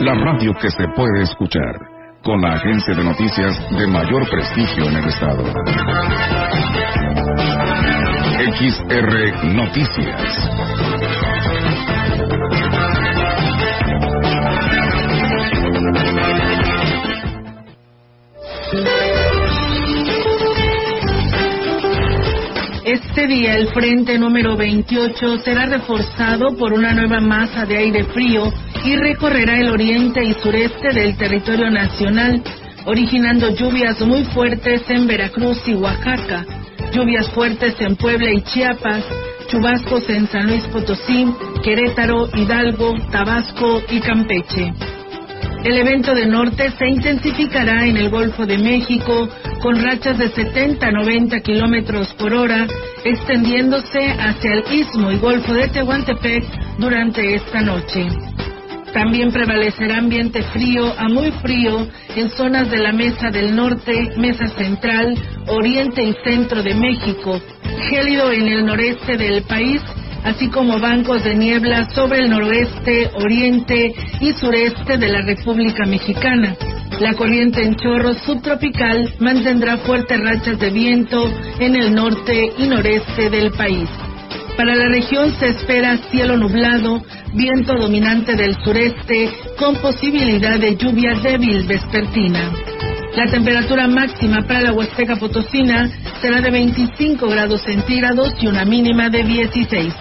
la radio que se puede escuchar, con la agencia de noticias de mayor prestigio en el estado. XR Noticias. Este día el frente número 28 será reforzado por una nueva masa de aire frío y recorrerá el oriente y sureste del territorio nacional, originando lluvias muy fuertes en Veracruz y Oaxaca, lluvias fuertes en Puebla y Chiapas, chubascos en San Luis Potosí, Querétaro, Hidalgo, Tabasco y Campeche. El evento de norte se intensificará en el Golfo de México con rachas de 70 a 90 kilómetros por hora, extendiéndose hacia el istmo y Golfo de Tehuantepec durante esta noche. También prevalecerá ambiente frío a muy frío en zonas de la Mesa del Norte, Mesa Central, Oriente y Centro de México, gélido en el noreste del país así como bancos de niebla sobre el noroeste, oriente y sureste de la República Mexicana. La corriente en chorro subtropical mantendrá fuertes rachas de viento en el norte y noreste del país. Para la región se espera cielo nublado, viento dominante del sureste con posibilidad de lluvia débil vespertina. La temperatura máxima para la Huasteca Potosina será de 25 grados centígrados y una mínima de 16.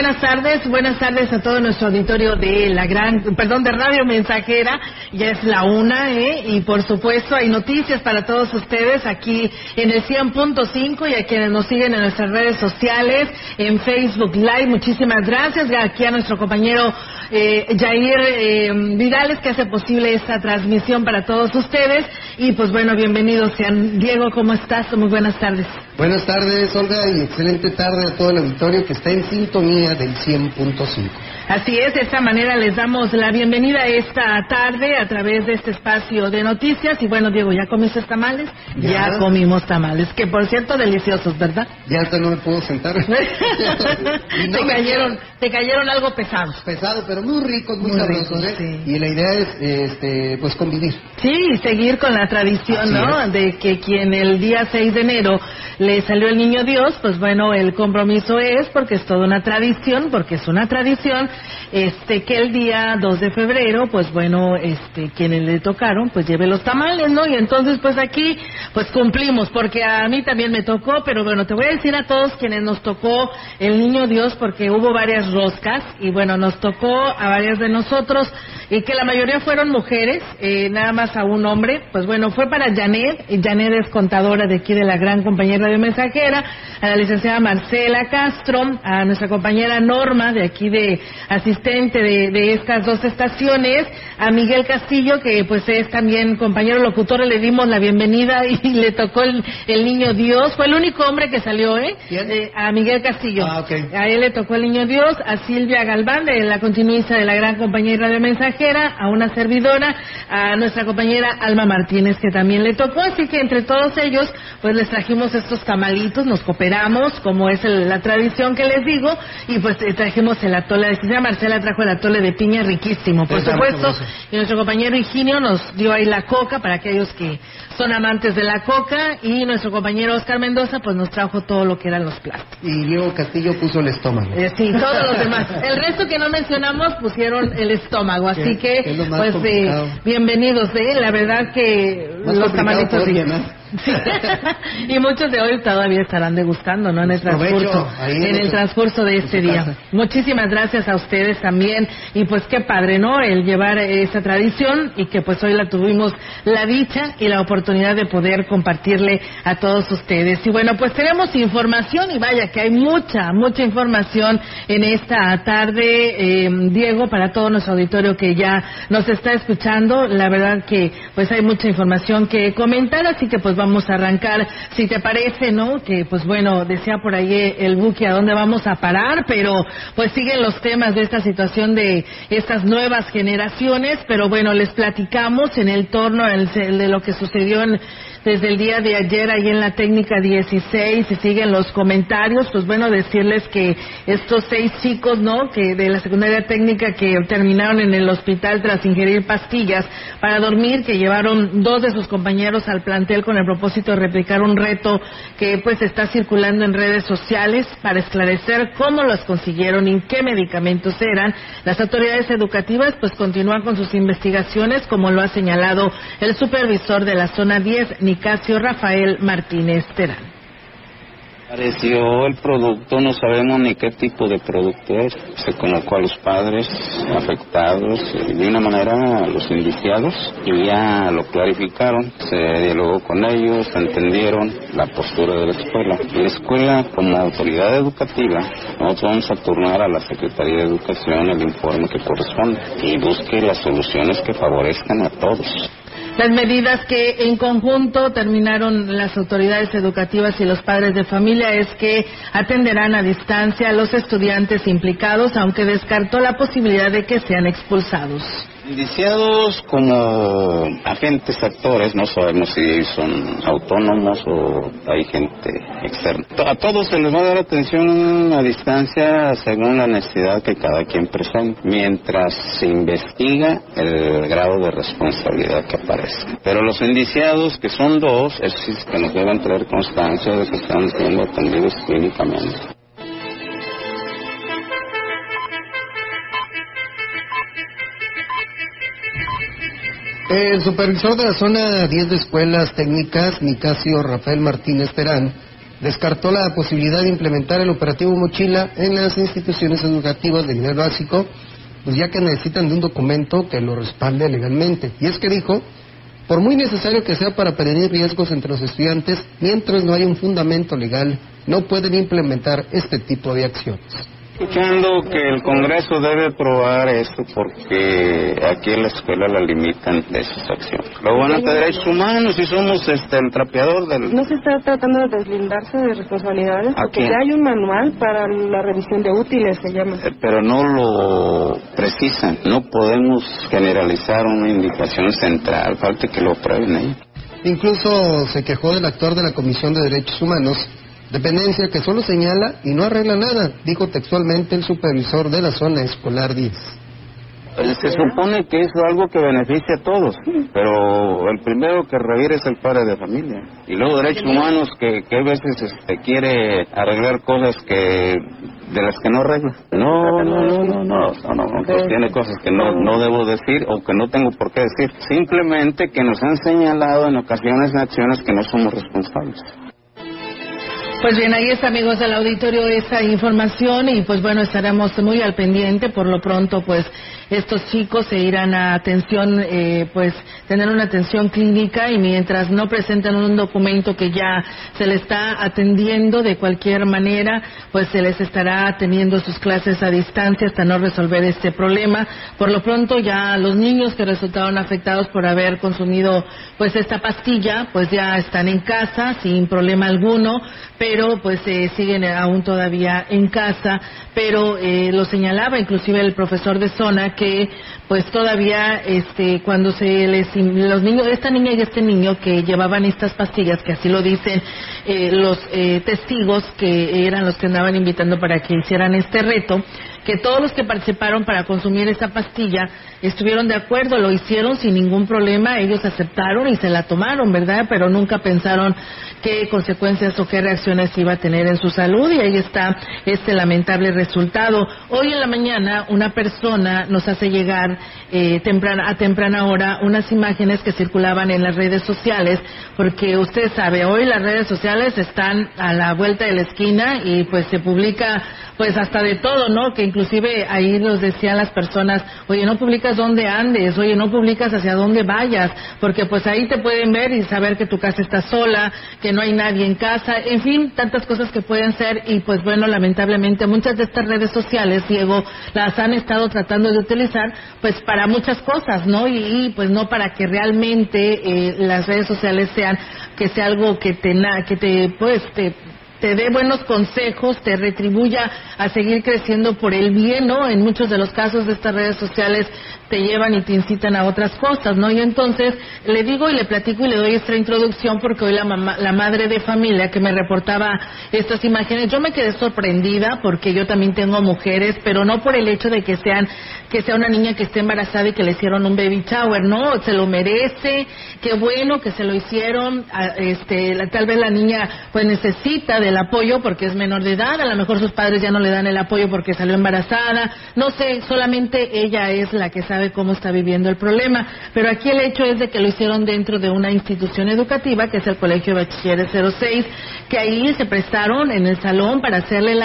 Buenas tardes, buenas tardes a todo nuestro auditorio de la gran, perdón, de Radio Mensajera Ya es la una, ¿eh? Y por supuesto hay noticias para todos ustedes aquí en el 100.5 y a quienes nos siguen en nuestras redes sociales, en Facebook Live. Muchísimas gracias. Aquí a nuestro compañero eh, Jair eh, Vidales que hace posible esta transmisión para todos ustedes. Y pues bueno, bienvenidos sean. Diego, ¿cómo estás? Muy buenas tardes. Buenas tardes, Olga, y excelente tarde a todo el auditorio que está en sintonía del 100.5. Así es, de esta manera les damos la bienvenida esta tarde a través de este espacio de noticias. Y bueno, Diego, ¿ya comiste tamales? Ya, comimos tamales, que por cierto deliciosos, ¿verdad? Ya hasta no me puedo sentar. te, cayeron, te cayeron algo pesados. Pesado, pero muy ricos, muy, sabrosos. ¿eh? Y la idea es, este, pues, convivir. Sí, seguir con la tradición, ¿no? De que quien el día 6 de enero le salió el niño Dios, pues bueno, el compromiso es, porque es toda una tradición, porque es una tradición, este, que el día 2 de febrero, pues bueno, este, quienes le tocaron, pues lleve los tamales, ¿no? Y entonces, pues aquí, pues cumplimos, porque a mí también me tocó, pero bueno, te voy a decir a todos quienes nos tocó el niño Dios, porque hubo varias roscas, y bueno, nos tocó a varias de nosotros, y que la mayoría fueron mujeres, eh, nada más a un hombre, pues bueno, fue para Janet, y Janet es contadora de aquí de la gran compañera de Mensajera, a la licenciada Marcela Castro, a nuestra compañera Norma, de aquí de asistente de, estas dos estaciones, a Miguel Castillo, que pues es también compañero locutor, le dimos la bienvenida y le tocó el, niño Dios, fue el único hombre que salió, ¿eh? eh a Miguel Castillo. Ah, a él le tocó el niño Dios, a Silvia Galván, de la continuista de la gran compañera de Mensajera, a una servidora, a nuestra compañera Alma Martínez, que también le tocó, así que entre todos ellos, pues les trajimos estos tamalitos, nos cooperamos, como es la tradición que les digo, y pues eh, trajimos el atole, de señora Marcela trajo el atole de piña riquísimo, por supuesto, y nuestro compañero Higinio nos dio ahí la coca para aquellos que son amantes de la coca, y nuestro compañero Oscar Mendoza pues nos trajo todo lo que eran los platos. Y Diego Castillo puso el estómago. Eh, sí, todos los demás. El resto que no mencionamos pusieron el estómago, así que pues eh, bienvenidos, ¿eh? la verdad que los tamalitos y muchos de hoy todavía estarán degustando, ¿no? En el transcurso, en el transcurso de este día. Muchísimas gracias a ustedes también y pues qué padre, ¿no? El llevar esa tradición y que pues hoy la tuvimos la dicha y la oportunidad de poder compartirle a todos ustedes. Y bueno, pues tenemos información y vaya que hay mucha, mucha información en esta tarde, eh, Diego, para todo nuestro auditorio que ya nos está escuchando. La verdad que pues hay mucha información que comentar, así que pues vamos a arrancar, si te parece, ¿no? Que pues bueno, decía por ahí el buque a dónde vamos a parar, pero pues siguen los temas de esta situación de estas nuevas generaciones, pero bueno, les platicamos en el torno de lo que sucedió en desde el día de ayer ahí en la técnica 16 y siguen los comentarios, pues bueno, decirles que estos seis chicos, ¿no? Que de la secundaria técnica que terminaron en el hospital tras ingerir pastillas para dormir, que llevaron dos de sus compañeros al plantel con el propósito de replicar un reto que pues está circulando en redes sociales para esclarecer cómo los consiguieron y qué medicamentos eran. Las autoridades educativas pues continúan con sus investigaciones como lo ha señalado el supervisor de la zona 10, Nicasio Rafael Martínez Terán. Apareció el producto, no sabemos ni qué tipo de producto es. Se colocó a los padres afectados de una manera a los indiciados y ya lo clarificaron. Se dialogó con ellos, entendieron la postura de la escuela. La escuela, como autoridad educativa, nosotros vamos a turnar a la Secretaría de Educación el informe que corresponde y busque las soluciones que favorezcan a todos. Las medidas que en conjunto terminaron las autoridades educativas y los padres de familia es que atenderán a distancia a los estudiantes implicados, aunque descartó la posibilidad de que sean expulsados. Indiciados como agentes actores, no sabemos si son autónomos o hay gente externa. A todos se les va a dar atención a distancia según la necesidad que cada quien presente, mientras se investiga el grado de responsabilidad que aparece. Pero los indiciados, que son dos, es que nos deben traer constancia de que están siendo atendidos clínicamente. El supervisor de la zona 10 de escuelas técnicas, Nicasio Rafael Martínez Terán, descartó la posibilidad de implementar el operativo Mochila en las instituciones educativas de nivel básico pues ya que necesitan de un documento que lo respalde legalmente. Y es que dijo, por muy necesario que sea para prevenir riesgos entre los estudiantes, mientras no haya un fundamento legal, no pueden implementar este tipo de acciones escuchando que el Congreso debe aprobar esto porque aquí en la escuela la limitan de esas acciones. Lo van a derechos humanos y somos este, el trapeador del... ¿No se está tratando de deslindarse de responsabilidades? Porque ya hay un manual para la revisión de útiles, se llama. Eh, pero no lo precisan. No podemos generalizar una indicación central. Falta que lo aprueben ahí. Incluso se quejó del actor de la Comisión de Derechos Humanos Dependencia que solo señala y no arregla nada, dijo textualmente el supervisor de la zona escolar 10. Pues, se supone que es algo que beneficia a todos, pero el primero que reviere es el padre de familia. Y luego derechos humanos que, que a veces este, quiere arreglar cosas que de las que no arregla. No, no, no, no, no, no, no, tiene cosas que no, no debo decir o que no tengo por qué decir. Simplemente que nos han señalado en ocasiones acciones que no somos responsables. Pues bien, ahí está, amigos del auditorio, esa información y pues bueno, estaremos muy al pendiente. Por lo pronto, pues estos chicos se irán a atención, eh, pues tener una atención clínica y mientras no presenten un documento que ya se les está atendiendo de cualquier manera, pues se les estará teniendo sus clases a distancia hasta no resolver este problema. Por lo pronto ya los niños que resultaron afectados por haber consumido pues esta pastilla, pues ya están en casa sin problema alguno, pero pues eh, siguen aún todavía en casa, pero eh, lo señalaba inclusive el profesor de zona que pues todavía este cuando se les los niños esta niña y este niño que llevaban estas pastillas que así lo dicen eh, los eh, testigos que eran los que andaban invitando para que hicieran este reto que todos los que participaron para consumir esa pastilla estuvieron de acuerdo, lo hicieron sin ningún problema, ellos aceptaron y se la tomaron, ¿verdad? Pero nunca pensaron qué consecuencias o qué reacciones iba a tener en su salud y ahí está este lamentable resultado. Hoy en la mañana una persona nos hace llegar eh, temprana, a temprana hora unas imágenes que circulaban en las redes sociales porque usted sabe, hoy las redes sociales están a la vuelta de la esquina y pues se publica pues hasta de todo, ¿no? Que inclusive ahí nos decían las personas, oye, no publicas dónde andes, oye, no publicas hacia dónde vayas, porque pues ahí te pueden ver y saber que tu casa está sola, que no hay nadie en casa, en fin, tantas cosas que pueden ser y pues bueno, lamentablemente muchas de estas redes sociales, Diego, las han estado tratando de utilizar pues para muchas cosas, ¿no? Y, pues no para que realmente eh, las redes sociales sean, que sea algo que te, que te, pues, te te dé buenos consejos, te retribuya a seguir creciendo por el bien, ¿no? En muchos de los casos de estas redes sociales te llevan y te incitan a otras cosas, ¿no? Y entonces le digo y le platico y le doy esta introducción porque hoy la, la madre de familia que me reportaba estas imágenes, yo me quedé sorprendida porque yo también tengo mujeres, pero no por el hecho de que sean que sea una niña que esté embarazada y que le hicieron un baby shower, no, se lo merece, qué bueno que se lo hicieron, este, tal vez la niña pues necesita del apoyo porque es menor de edad, a lo mejor sus padres ya no le dan el apoyo porque salió embarazada, no sé, solamente ella es la que sabe cómo está viviendo el problema. Pero aquí el hecho es de que lo hicieron dentro de una institución educativa, que es el Colegio Bachilleres 06, que ahí se prestaron en el salón para hacerle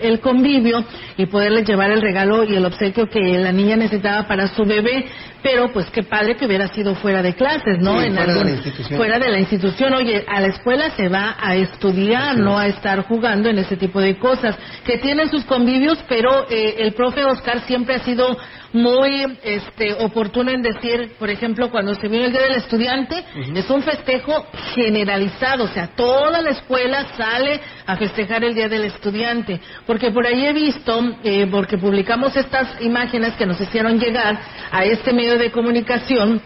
el convivio y poderle llevar el regalo y el obsequio que la niña necesitaba para su bebé. Pero pues qué padre que hubiera sido fuera de clases, ¿no? en fuera, de la institución. fuera de la institución. Oye, a la escuela se va a estudiar, no a estar jugando en ese tipo de cosas. Que tienen sus convivios, pero eh, el profe Oscar siempre ha sido muy este, oportuno en decir, por ejemplo, cuando se viene el Día del Estudiante, es un festejo generalizado, o sea, toda la escuela sale a festejar el Día del Estudiante, porque por ahí he visto, eh, porque publicamos estas imágenes que nos hicieron llegar a este medio de comunicación,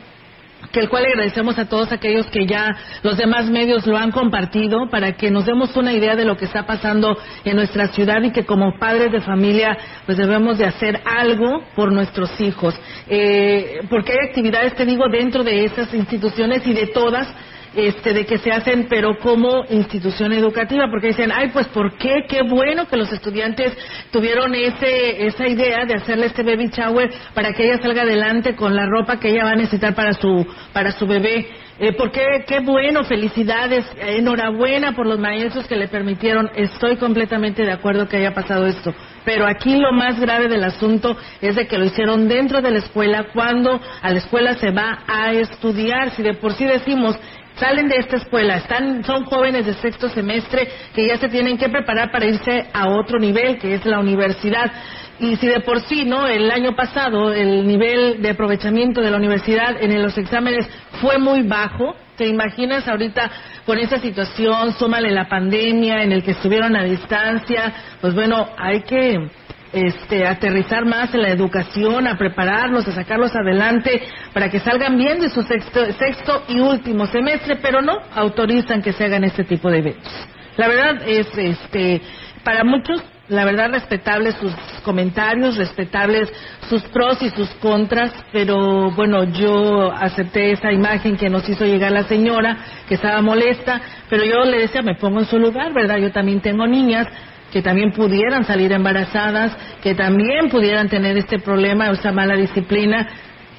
que el cual agradecemos a todos aquellos que ya los demás medios lo han compartido para que nos demos una idea de lo que está pasando en nuestra ciudad y que como padres de familia pues debemos de hacer algo por nuestros hijos. Eh, porque hay actividades, te digo, dentro de esas instituciones y de todas este, de que se hacen, pero como institución educativa, porque dicen, ay, pues ¿por qué? Qué bueno que los estudiantes tuvieron ese, esa idea de hacerle este baby shower para que ella salga adelante con la ropa que ella va a necesitar para su, para su bebé. Eh, porque qué bueno, felicidades, enhorabuena por los maestros que le permitieron. Estoy completamente de acuerdo que haya pasado esto. Pero aquí lo más grave del asunto es de que lo hicieron dentro de la escuela cuando a la escuela se va a estudiar. Si de por sí decimos salen de esta escuela, están, son jóvenes de sexto semestre que ya se tienen que preparar para irse a otro nivel, que es la universidad. Y si de por sí, ¿no? El año pasado el nivel de aprovechamiento de la universidad en los exámenes fue muy bajo, ¿te imaginas ahorita con esa situación, súmale la pandemia en el que estuvieron a distancia, pues bueno, hay que este, aterrizar más en la educación, a prepararlos, a sacarlos adelante para que salgan bien de su sexto, sexto y último semestre, pero no autorizan que se hagan este tipo de eventos. La verdad es, este, para muchos la verdad respetables sus comentarios, respetables sus pros y sus contras, pero bueno, yo acepté esa imagen que nos hizo llegar la señora, que estaba molesta, pero yo le decía, me pongo en su lugar, ¿verdad? Yo también tengo niñas que también pudieran salir embarazadas, que también pudieran tener este problema, esa mala disciplina,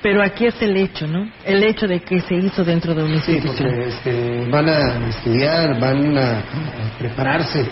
pero aquí es el hecho, ¿no? El hecho de que se hizo dentro de un instituto. Sí, este, van a estudiar, van a prepararse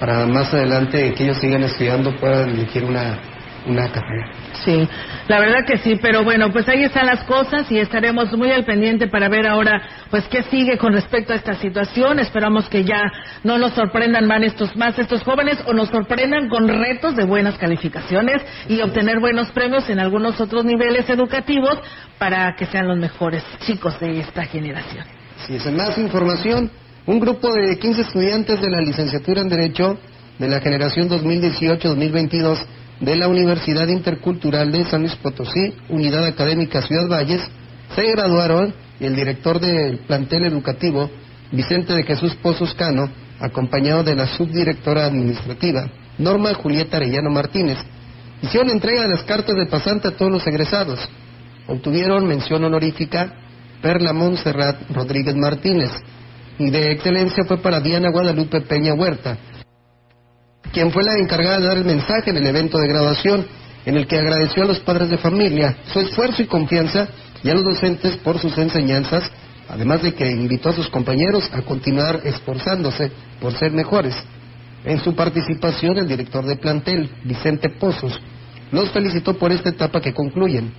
para más adelante que ellos sigan estudiando puedan elegir una, una carrera. Sí, la verdad que sí, pero bueno, pues ahí están las cosas y estaremos muy al pendiente para ver ahora pues qué sigue con respecto a esta situación. Esperamos que ya no nos sorprendan más estos, más estos jóvenes o nos sorprendan con retos de buenas calificaciones y obtener buenos premios en algunos otros niveles educativos para que sean los mejores chicos de esta generación. Si es más información, un grupo de 15 estudiantes de la licenciatura en Derecho de la generación 2018-2022 de la Universidad Intercultural de San Luis Potosí, Unidad Académica Ciudad Valles, se graduaron y el director del plantel educativo, Vicente de Jesús Pozos Cano, acompañado de la subdirectora administrativa, Norma Julieta Arellano Martínez, hicieron entrega de las cartas de pasante a todos los egresados. Obtuvieron mención honorífica Perla Montserrat Rodríguez Martínez, y de excelencia fue para Diana Guadalupe Peña Huerta, quien fue la encargada de dar el mensaje en el evento de graduación, en el que agradeció a los padres de familia su esfuerzo y confianza y a los docentes por sus enseñanzas, además de que invitó a sus compañeros a continuar esforzándose por ser mejores. En su participación, el director de plantel, Vicente Pozos, los felicitó por esta etapa que concluyen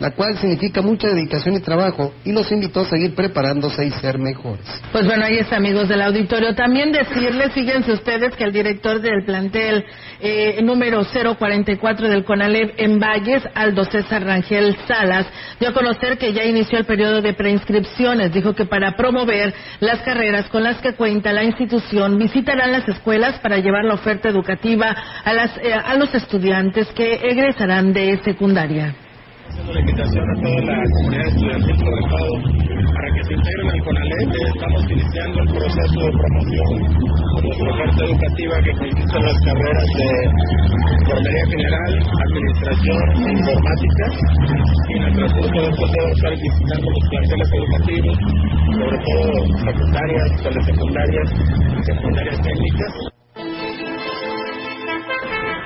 la cual significa mucha dedicación y trabajo y los invitó a seguir preparándose y ser mejores. Pues bueno, ahí está, amigos del auditorio. También decirles, fíjense ustedes, que el director del plantel eh, número 044 del CONALEP en Valles, Aldo César Rangel Salas, dio a conocer que ya inició el periodo de preinscripciones. Dijo que para promover las carreras con las que cuenta la institución, visitarán las escuelas para llevar la oferta educativa a, las, eh, a los estudiantes que egresarán de secundaria haciendo la invitación a toda la comunidad estudiantil por Estado para que se integren al CONALEP. Estamos iniciando el proceso de promoción de nuestra oferta educativa que consiste en las carreras de Enfermería General, Administración e Informática. Y en el transcurso de estos días estar visitando los planteles educativos, sobre todo secundarias, telesecundarias y secundarias técnicas.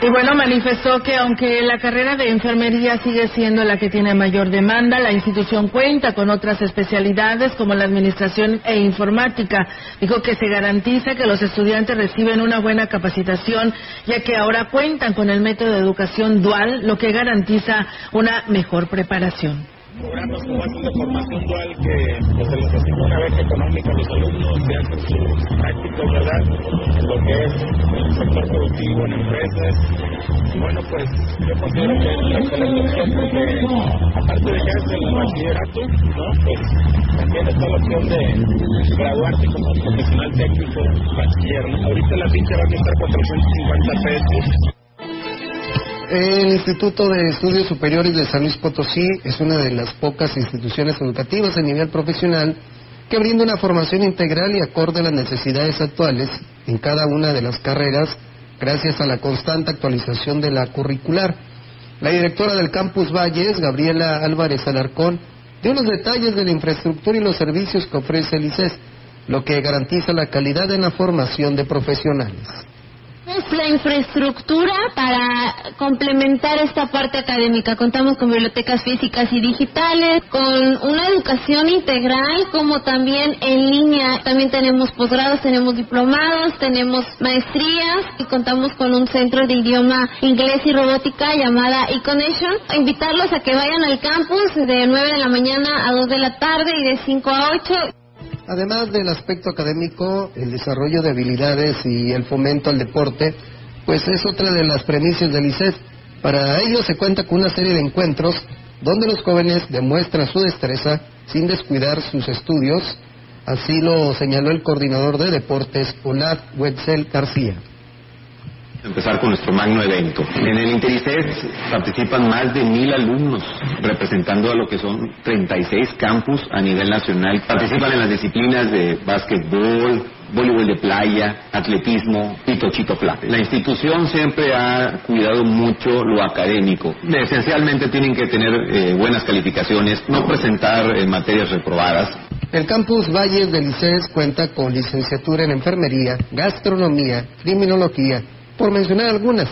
Y bueno, manifestó que aunque la carrera de enfermería sigue siendo la que tiene mayor demanda, la institución cuenta con otras especialidades como la administración e informática. Dijo que se garantiza que los estudiantes reciben una buena capacitación, ya que ahora cuentan con el método de educación dual, lo que garantiza una mejor preparación programas como estos de formación dual que pues, se les asigna una beca económica a los alumnos, se hacen sus prácticas, ¿verdad? Lo que es el sector productivo, en empresas. Bueno, pues yo considero que es una excelente opción porque aparte de que es el bachillerato, ¿no? Pues también está la opción de graduarte como profesional técnico bachiller, ¿no? Ahorita la pinche va a costar 450 pesos. El Instituto de Estudios Superiores de San Luis Potosí es una de las pocas instituciones educativas a nivel profesional que brinda una formación integral y acorde a las necesidades actuales en cada una de las carreras gracias a la constante actualización de la curricular. La directora del Campus Valles, Gabriela Álvarez Alarcón, dio los detalles de la infraestructura y los servicios que ofrece el ICES, lo que garantiza la calidad en la formación de profesionales. Tenemos la infraestructura para complementar esta parte académica. Contamos con bibliotecas físicas y digitales, con una educación integral como también en línea. También tenemos posgrados, tenemos diplomados, tenemos maestrías y contamos con un centro de idioma inglés y robótica llamada eConnection. Invitarlos a que vayan al campus de 9 de la mañana a 2 de la tarde y de 5 a 8. Además del aspecto académico, el desarrollo de habilidades y el fomento al deporte, pues es otra de las premisas del ICES. Para ello se cuenta con una serie de encuentros donde los jóvenes demuestran su destreza sin descuidar sus estudios. Así lo señaló el coordinador de deportes, Olaf Wetzel García. Empezar con nuestro magno evento. En el Interices participan más de mil alumnos, representando a lo que son 36 campus a nivel nacional. Participan en las disciplinas de básquetbol, voleibol de playa, atletismo y tochito plata. La institución siempre ha cuidado mucho lo académico. Esencialmente tienen que tener eh, buenas calificaciones, no presentar eh, materias reprobadas. El campus Valles de Licencias cuenta con licenciatura en enfermería, gastronomía, criminología, por mencionar algunas.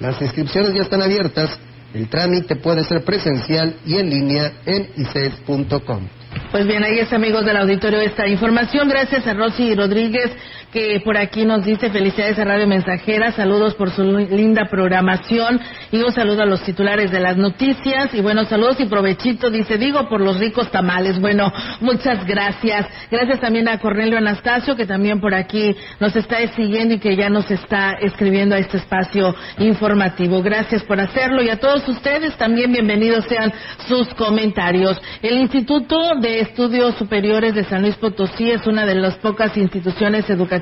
Las inscripciones ya están abiertas. El trámite puede ser presencial y en línea en ices.com. Pues bien, ahí es amigos del auditorio esta información. Gracias a Rosy Rodríguez que por aquí nos dice felicidades a Radio Mensajera, saludos por su linda programación y un saludo a los titulares de las noticias y bueno, saludos y provechito, dice, digo por los ricos tamales. Bueno, muchas gracias. Gracias también a Cornelio Anastasio que también por aquí nos está siguiendo y que ya nos está escribiendo a este espacio informativo. Gracias por hacerlo y a todos ustedes también bienvenidos sean sus comentarios. El Instituto de Estudios Superiores de San Luis Potosí es una de las pocas instituciones educativas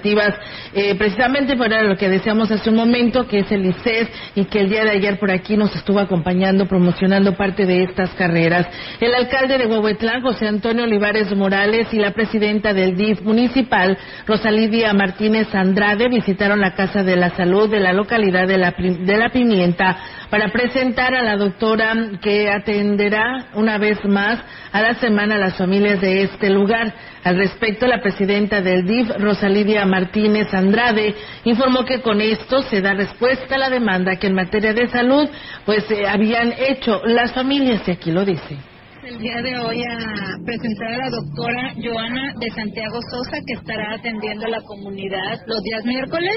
eh, precisamente para lo que deseamos hace un momento, que es el ICES, y que el día de ayer por aquí nos estuvo acompañando, promocionando parte de estas carreras. El alcalde de Huehuetlán, José Antonio Olivares Morales, y la presidenta del DIF municipal, Rosalidia Martínez Andrade, visitaron la Casa de la Salud de la localidad de la, de la Pimienta para presentar a la doctora que atenderá una vez más a la semana las familias de este lugar. Al respecto, la presidenta del DIF, Rosalidia Martínez Andrade, informó que con esto se da respuesta a la demanda que en materia de salud pues eh, habían hecho las familias, y aquí lo dice. El día de hoy a presentar a la doctora Joana de Santiago Sosa, que estará atendiendo a la comunidad los días miércoles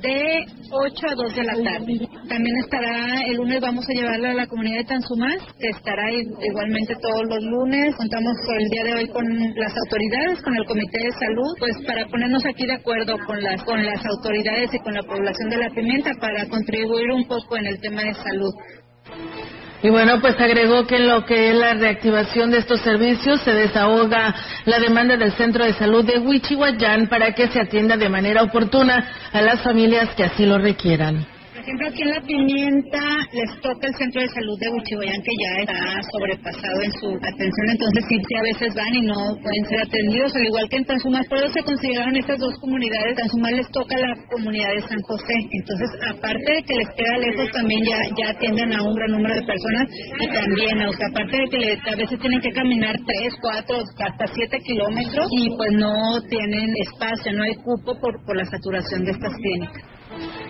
de 8 a 2 de la tarde. También estará el lunes, vamos a llevarla a la comunidad de Tanzumás, que estará igualmente todos los lunes. Contamos el día de hoy con las autoridades, con el Comité de Salud, pues para ponernos aquí de acuerdo con las, con las autoridades y con la población de la pimienta para contribuir un poco en el tema de salud. Y bueno, pues agregó que en lo que es la reactivación de estos servicios se desahoga la demanda del Centro de Salud de Huichihuayán para que se atienda de manera oportuna a las familias que así lo requieran ejemplo, aquí en La Pimienta les toca el centro de salud de Huichihuayán que ya está sobrepasado en su atención, entonces sí, a veces van y no pueden ser atendidos, al igual que en Tanzumás, por eso se consideraron estas dos comunidades, Tanzumás les toca la comunidad de San José, entonces aparte de que les queda lejos, también ya, atienden a un gran número de personas y también, o aparte de que a veces tienen que caminar 3, 4, hasta 7 kilómetros y pues no tienen espacio, no hay cupo por, por la saturación de estas clínicas.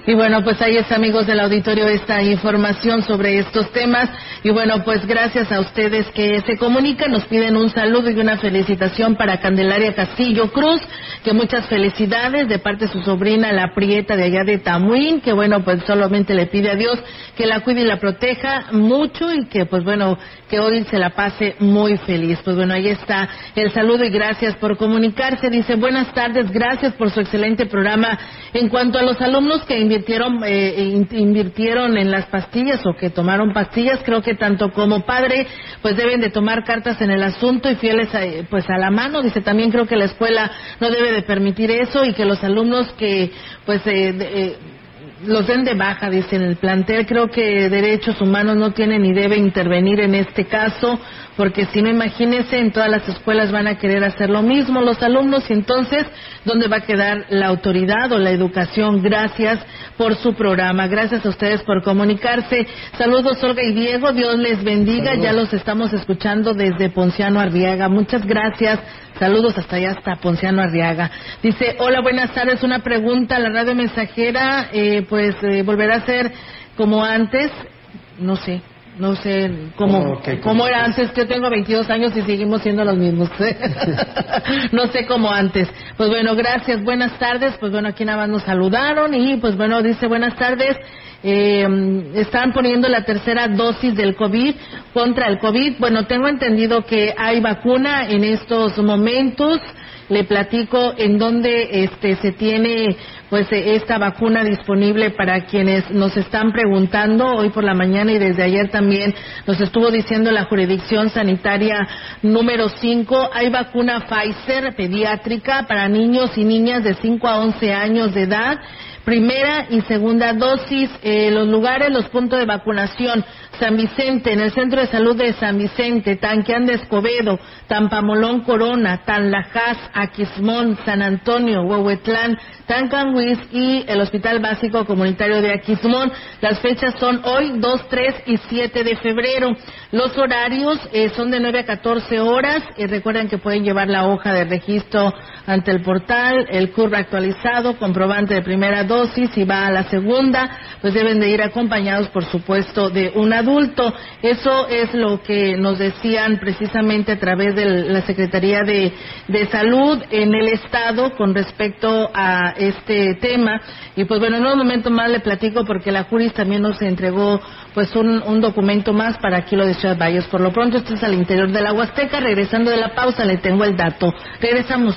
Y bueno, pues ahí está, amigos del auditorio, esta información sobre estos temas. Y bueno, pues gracias a ustedes que se comunican, nos piden un saludo y una felicitación para Candelaria Castillo Cruz, que muchas felicidades de parte de su sobrina, la prieta de allá de Tamuín, que bueno, pues solamente le pide a Dios que la cuide y la proteja mucho y que pues bueno, que hoy se la pase muy feliz. Pues bueno, ahí está el saludo y gracias por comunicarse. Dice, buenas tardes, gracias por su excelente programa. En cuanto a los alumnos que invirtieron, eh, invirtieron en las pastillas o que tomaron pastillas, creo que tanto como padre, pues deben de tomar cartas en el asunto y fieles a, pues a la mano. Dice también creo que la escuela no debe de permitir eso y que los alumnos que pues eh, eh los den de baja, dice en el plantel. Creo que derechos humanos no tienen ni debe intervenir en este caso, porque si no, imagínense, en todas las escuelas van a querer hacer lo mismo los alumnos y entonces, ¿dónde va a quedar la autoridad o la educación? Gracias por su programa. Gracias a ustedes por comunicarse. Saludos, Olga y Diego. Dios les bendiga. Ya los estamos escuchando desde Ponciano Arriaga. Muchas gracias. Saludos hasta allá, hasta Ponciano Arriaga. Dice, hola, buenas tardes. Una pregunta, la radio mensajera, eh, pues eh, volverá a ser como antes, no sé, no sé cómo, cómo era antes. Yo tengo 22 años y seguimos siendo los mismos. no sé cómo antes. Pues bueno, gracias. Buenas tardes. Pues bueno, aquí nada más nos saludaron y pues bueno, dice buenas tardes. Eh, están poniendo la tercera dosis del COVID contra el COVID. Bueno, tengo entendido que hay vacuna en estos momentos. Le platico en donde este, se tiene pues esta vacuna disponible para quienes nos están preguntando hoy por la mañana y desde ayer también nos estuvo diciendo la jurisdicción sanitaria número 5 hay vacuna Pfizer pediátrica para niños y niñas de 5 a 11 años de edad primera y segunda dosis. Eh, los lugares, los puntos de vacunación, San Vicente, en el Centro de Salud de San Vicente, Tanqueán de Escobedo, Tampamolón Corona, Tanlajas, Aquismón, San Antonio, Huehuetlán, Tancanhuiz y el Hospital Básico Comunitario de Aquismón. Las fechas son hoy, 2, 3 y 7 de febrero. Los horarios eh, son de 9 a 14 horas. y recuerden que pueden llevar la hoja de registro ante el portal, el curva actualizado, comprobante de primera dosis y va a la segunda, pues deben de ir acompañados, por supuesto, de un adulto. Eso es lo que nos decían precisamente a través de la Secretaría de, de Salud en el Estado con respecto a este tema. Y pues bueno, en un momento más le platico porque la Juris también nos entregó pues un, documento más para aquí lo de Ciudad Valles. Por lo pronto, esto es al interior de la Huasteca. Regresando de la pausa, le tengo el dato. Regresamos.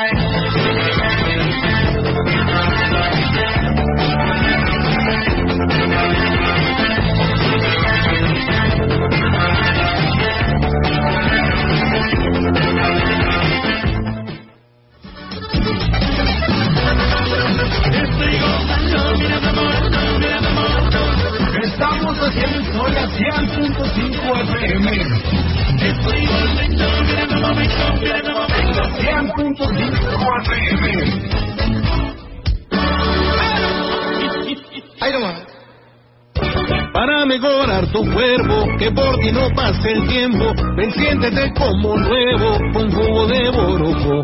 Estamos haciendo historia 100.5 FM. Estoy volviendo, mirando momento, mirando momento, 100.5 FM. Ahí nomás. Para mejorar tu cuerpo, que por ti no pase el tiempo, ven siéntete como nuevo, con jugo de borojo.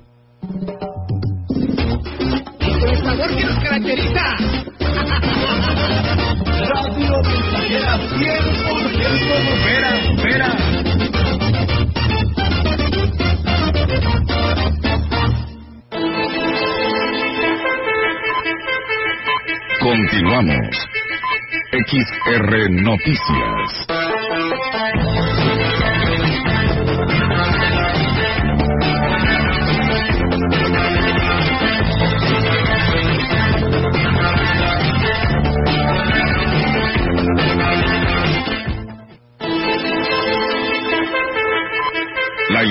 El sabor que nos caracteriza. Radio Mensajera 100% supera, supera. Continuamos. XR Noticias.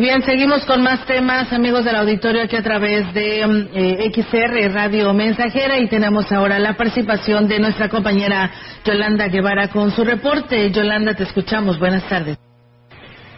Bien, seguimos con más temas, amigos del auditorio, aquí a través de mm, eh, XR Radio Mensajera y tenemos ahora la participación de nuestra compañera Yolanda Guevara con su reporte. Yolanda, te escuchamos. Buenas tardes.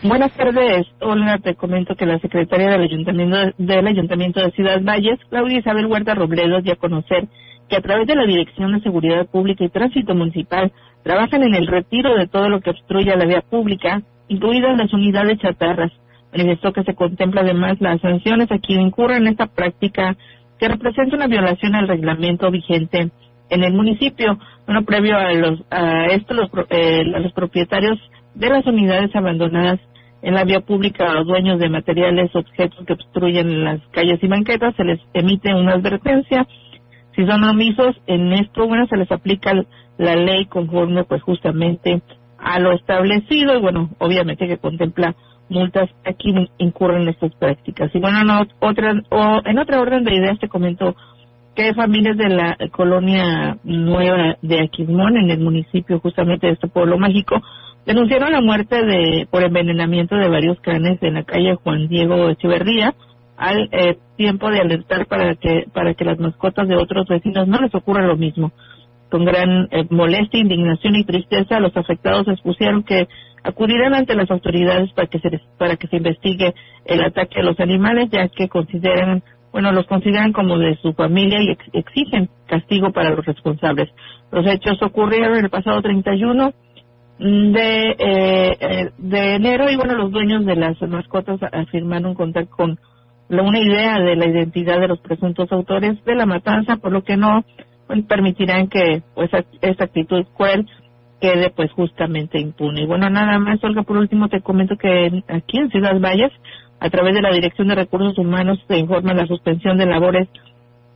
Buenas tardes, Olga. Te comento que la secretaria del Ayuntamiento, del Ayuntamiento de Ciudad Valles, Claudia Isabel Huerta Robledo, dio a conocer que a través de la Dirección de Seguridad Pública y Tránsito Municipal trabajan en el retiro de todo lo que obstruya la vía pública, incluidas las unidades chatarras Manifestó que se contempla además las sanciones a quien incurra en esta práctica que representa una violación al reglamento vigente en el municipio. Bueno, previo a, los, a esto, los, eh, los propietarios de las unidades abandonadas en la vía pública los dueños de materiales, objetos que obstruyen las calles y banquetas, se les emite una advertencia. Si son omisos, en esto, bueno, se les aplica la ley conforme, pues, justamente a lo establecido y, bueno, obviamente que contempla multas aquí incurren estas prácticas. Y bueno, no, otra, o en otra orden de ideas te comento que familias de la colonia nueva de Aquismón, en el municipio justamente de este pueblo mágico, denunciaron la muerte de por envenenamiento de varios canes en la calle Juan Diego Echeverría al eh, tiempo de alertar para que para que las mascotas de otros vecinos no les ocurra lo mismo. Con gran eh, molestia, indignación y tristeza, los afectados expusieron que acudirán ante las autoridades para que se para que se investigue el ataque a los animales ya que consideran bueno los consideran como de su familia y exigen castigo para los responsables. Los hechos ocurrieron el pasado 31 de eh, eh, de enero y bueno los dueños de las mascotas afirmaron contar con una idea de la identidad de los presuntos autores de la matanza por lo que no permitirán que pues esta actitud cruel quede pues justamente impune. Y bueno, nada más, Olga, por último te comento que aquí en Ciudad Valles, a través de la Dirección de Recursos Humanos, se informa la suspensión de labores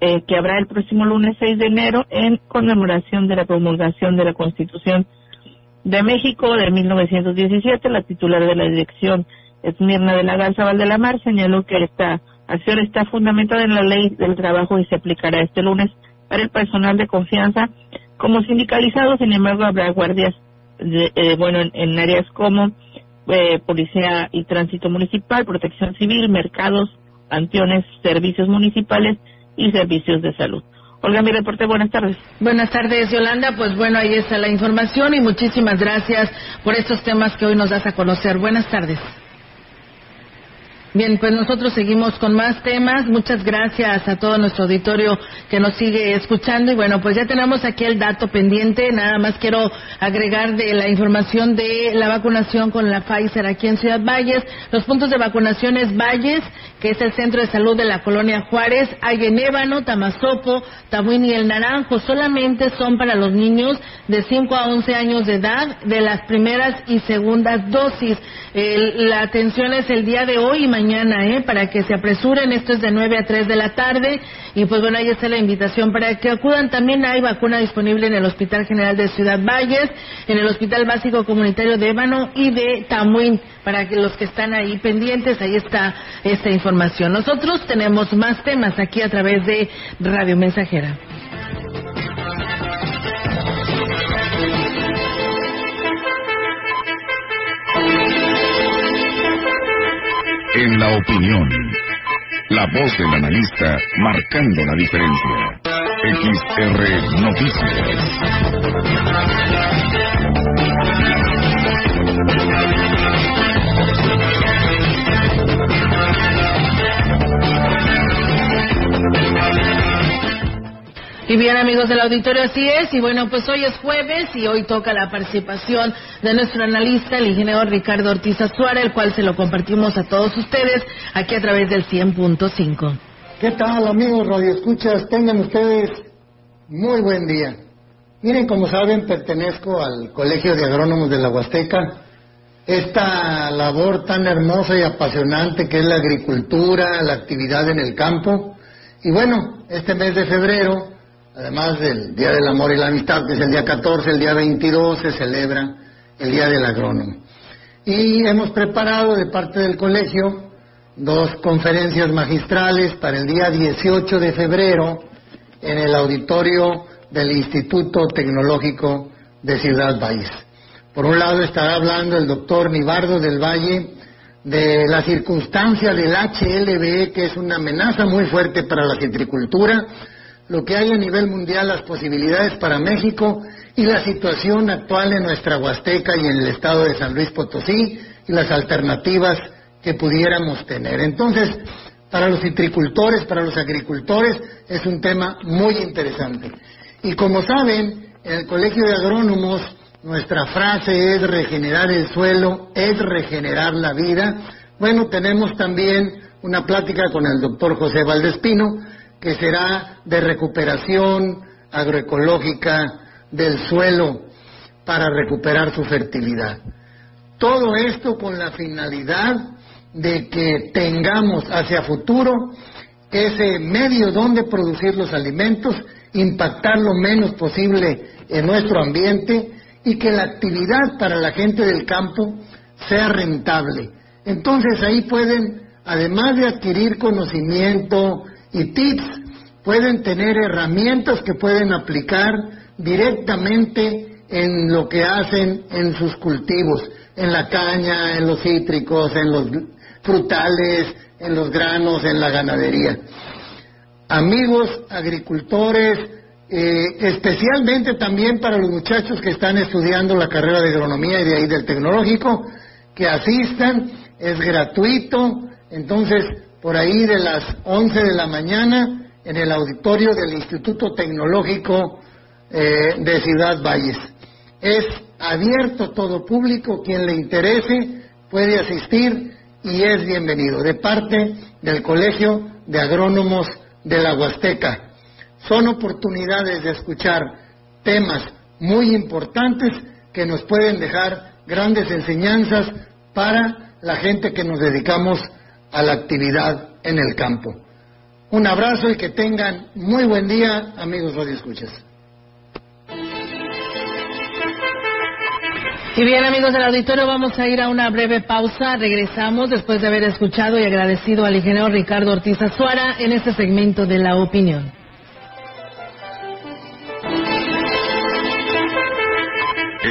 eh, que habrá el próximo lunes 6 de enero en conmemoración de la promulgación de la Constitución de México de 1917. La titular de la dirección, Esmirna de la Garza Valdelamar, señaló que esta acción está fundamentada en la ley del trabajo y se aplicará este lunes el personal de confianza como sindicalizados, sin embargo, habrá guardias, eh, bueno, en, áreas como eh, Policía y Tránsito Municipal, Protección Civil, mercados, panteones, servicios municipales y servicios de salud. Olga, mi reporte, buenas tardes. Buenas tardes, Yolanda. Pues bueno, ahí está la información y muchísimas gracias por estos temas que hoy nos das a conocer. Buenas tardes. Bien, pues nosotros seguimos con más temas. Muchas gracias a todo nuestro auditorio que nos sigue escuchando. Y bueno, pues ya tenemos aquí el dato pendiente. Nada más quiero agregar de la información de la vacunación con la Pfizer aquí en Ciudad Valles. Los puntos de vacunación es Valles, que es el centro de salud de la colonia Juárez. Hay en Ébano, Tamazopo, Tabuín y El Naranjo. Solamente son para los niños de 5 a 11 años de edad de las primeras y segundas dosis. la atención es el día de hoy mañana, ¿eh? Para que se apresuren, esto es de 9 a 3 de la tarde. Y pues bueno, ahí está la invitación para que acudan. También hay vacuna disponible en el Hospital General de Ciudad Valles, en el Hospital Básico Comunitario de Ébano y de Tamuín. Para que los que están ahí pendientes, ahí está esta información. Nosotros tenemos más temas aquí a través de Radio Mensajera. La opinión, la voz del analista marcando la diferencia. XR Noticias. Y bien amigos del auditorio, así es. Y bueno, pues hoy es jueves y hoy toca la participación de nuestro analista, el ingeniero Ricardo Ortiz Azuara, el cual se lo compartimos a todos ustedes aquí a través del 100.5. ¿Qué tal amigos radioescuchas? Tengan ustedes muy buen día. Miren, como saben, pertenezco al Colegio de Agrónomos de la Huasteca. Esta labor tan hermosa y apasionante que es la agricultura, la actividad en el campo. Y bueno, este mes de febrero además del Día del Amor y la Amistad, que es el día 14, el día 22 se celebra el Día del Agrónomo. Y hemos preparado de parte del colegio dos conferencias magistrales para el día 18 de febrero en el auditorio del Instituto Tecnológico de Ciudad Valles. Por un lado estará hablando el doctor Nibardo del Valle de la circunstancia del HLB, que es una amenaza muy fuerte para la citricultura, lo que hay a nivel mundial, las posibilidades para México y la situación actual en nuestra Huasteca y en el estado de San Luis Potosí y las alternativas que pudiéramos tener. Entonces, para los citricultores, para los agricultores, es un tema muy interesante. Y como saben, en el Colegio de Agrónomos, nuestra frase es regenerar el suelo, es regenerar la vida. Bueno, tenemos también una plática con el doctor José Valdespino, que será de recuperación agroecológica del suelo para recuperar su fertilidad. Todo esto con la finalidad de que tengamos hacia futuro ese medio donde producir los alimentos, impactar lo menos posible en nuestro ambiente y que la actividad para la gente del campo sea rentable. Entonces ahí pueden, además de adquirir conocimiento, y tips, pueden tener herramientas que pueden aplicar directamente en lo que hacen en sus cultivos, en la caña, en los cítricos, en los frutales, en los granos, en la ganadería. Amigos agricultores, eh, especialmente también para los muchachos que están estudiando la carrera de agronomía y de ahí del tecnológico, que asistan, es gratuito, entonces por ahí de las 11 de la mañana en el auditorio del Instituto Tecnológico eh, de Ciudad Valles. Es abierto todo público, quien le interese puede asistir y es bienvenido de parte del Colegio de Agrónomos de la Huasteca. Son oportunidades de escuchar temas muy importantes que nos pueden dejar grandes enseñanzas para la gente que nos dedicamos a la actividad en el campo. Un abrazo y que tengan muy buen día, amigos Escuchas. Y bien, amigos del auditorio, vamos a ir a una breve pausa. Regresamos después de haber escuchado y agradecido al ingeniero Ricardo Ortiz Azuara en este segmento de la opinión.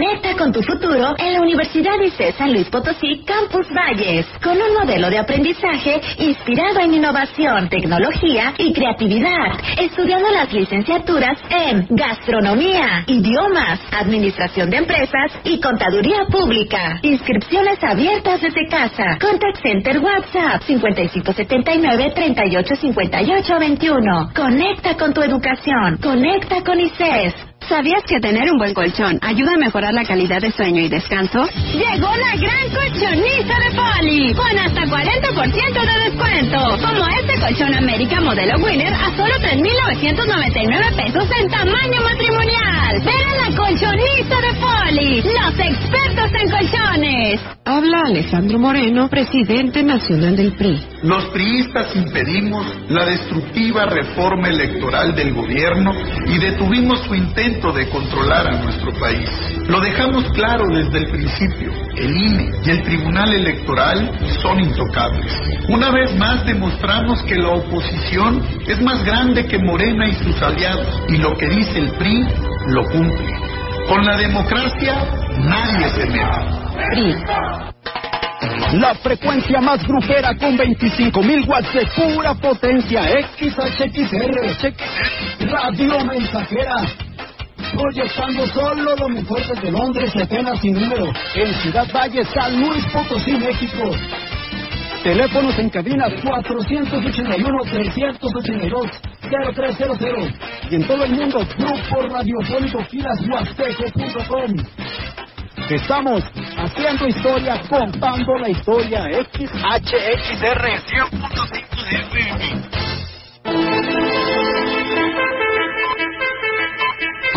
Conecta con tu futuro en la Universidad ICE San Luis Potosí Campus Valles, con un modelo de aprendizaje inspirado en innovación, tecnología y creatividad, estudiando las licenciaturas en gastronomía, idiomas, administración de empresas y contaduría pública. Inscripciones abiertas desde casa. Contact Center WhatsApp 5579 385821. Conecta con tu educación. Conecta con ICES. ¿Sabías que tener un buen colchón ayuda a mejorar la calidad de sueño y descanso? Llegó la gran colchoniza de Poli, con hasta 40% de descuento. Como este colchón América modelo Winner a solo 3.999 pesos en tamaño matrimonial. Ven a la colchoniza de Poli, los expertos en colchones. Habla Alejandro Moreno, presidente nacional del PRI. Los priistas impedimos la destructiva reforma electoral del gobierno y detuvimos su intento de controlar a nuestro país. Lo dejamos claro desde el principio. El INE y el Tribunal Electoral son intocables. Una vez más demostramos que la oposición es más grande que Morena y sus aliados y lo que dice el PRI lo cumple. Con la democracia nadie se mete. La frecuencia más grupera con 25.000 watts de pura potencia. XHXR. Radio Mensajera. Proyectando solo lo mejor desde Londres, Atenas sin número. En Ciudad Valle, San Luis Potosí, México. Teléfonos en cabina 481-382-0300. Y en todo el mundo, Grupo Radiofónico Huasteco.com. Estamos haciendo historia, contando la historia. XHXR 100.5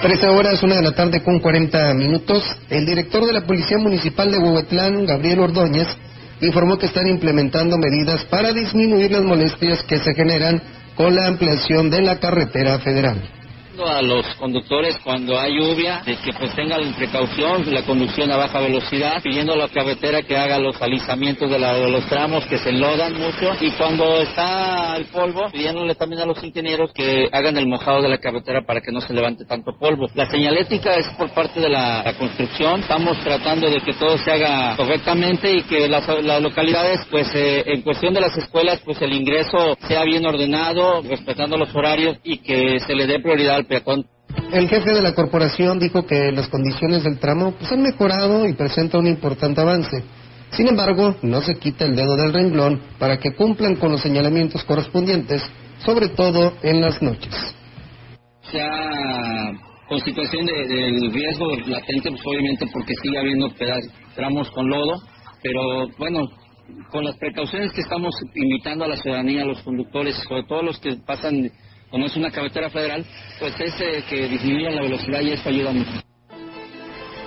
Trece horas, una de la tarde con 40 minutos. El director de la Policía Municipal de Huehuetlán, Gabriel Ordóñez, informó que están implementando medidas para disminuir las molestias que se generan con la ampliación de la carretera federal a los conductores cuando hay lluvia de que pues tengan precaución la conducción a baja velocidad, pidiendo a la carretera que haga los alisamientos de, los tramos que se enlodan mucho y cuando está el polvo, pidiéndole también a los ingenieros que hagan el mojado de la carretera para que no se levante tanto polvo. La señalética es por parte de la, construcción, estamos tratando de que todo se haga correctamente y que las, localidades, pues eh, en cuestión de las escuelas, pues el ingreso sea bien ordenado, respetando los horarios y que se le dé prioridad al el jefe de la corporación dijo que las condiciones del tramo pues, han mejorado y presenta un importante avance. Sin embargo, no se quita el dedo del renglón para que cumplan con los señalamientos correspondientes, sobre todo en las noches. Ya con situación de, riesgo latente, pues obviamente porque sigue habiendo tramos con lodo, pero bueno, con las precauciones que estamos invitando a la ciudadanía, a los conductores, sobre todo los que pasan como es una carretera federal, pues es eh, que disminuya la velocidad y esto ayuda mucho.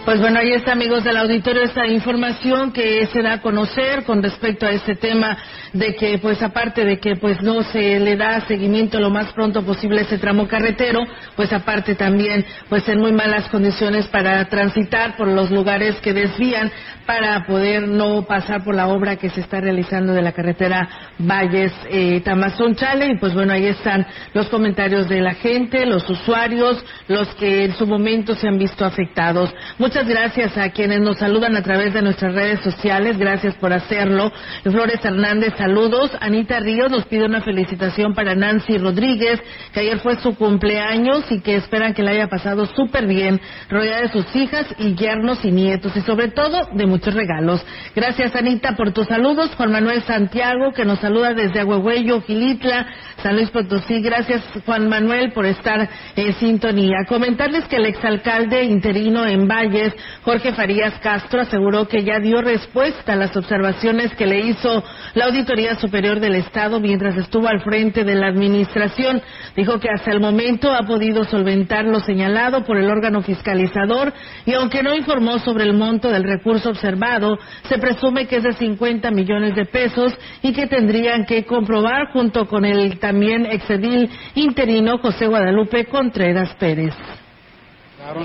Pues bueno, ahí está, amigos del auditorio, esta información que se da a conocer con respecto a este tema de que, pues aparte de que pues no se le da seguimiento lo más pronto posible a ese tramo carretero, pues aparte también pues en muy malas condiciones para transitar por los lugares que desvían para poder no pasar por la obra que se está realizando de la carretera Valles eh, Tamazón Chale y pues bueno, ahí están los comentarios de la gente, los usuarios, los que en su momento se han visto afectados. Gracias a quienes nos saludan a través de nuestras redes sociales. Gracias por hacerlo. Flores Hernández, saludos. Anita Ríos nos pide una felicitación para Nancy Rodríguez, que ayer fue su cumpleaños y que esperan que le haya pasado súper bien, rodeada de sus hijas y yernos y nietos y sobre todo de muchos regalos. Gracias, Anita, por tus saludos. Juan Manuel Santiago, que nos saluda desde Agüehuello, Gilitla, San Luis Potosí. Gracias, Juan Manuel, por estar en sintonía. Comentarles que el exalcalde interino en Valle Jorge Farías Castro, aseguró que ya dio respuesta a las observaciones que le hizo la Auditoría Superior del Estado mientras estuvo al frente de la Administración. Dijo que hasta el momento ha podido solventar lo señalado por el órgano fiscalizador y aunque no informó sobre el monto del recurso observado, se presume que es de 50 millones de pesos y que tendrían que comprobar junto con el también excedil interino José Guadalupe Contreras Pérez.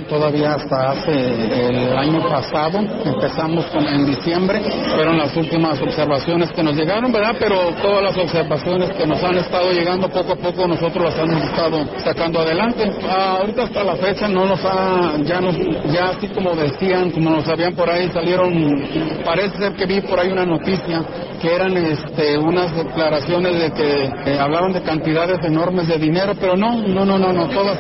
Todavía hasta hace el año pasado, empezamos en diciembre, fueron las últimas observaciones que nos llegaron, ¿verdad? Pero todas las observaciones que nos han estado llegando poco a poco nosotros las hemos estado sacando adelante. Ah, ahorita hasta la fecha no nos ha, ya nos, ya así como decían, como nos habían por ahí, salieron, parece ser que vi por ahí una noticia que eran este, unas declaraciones de que hablaban de cantidades enormes de dinero, pero no, no, no, no, no, todas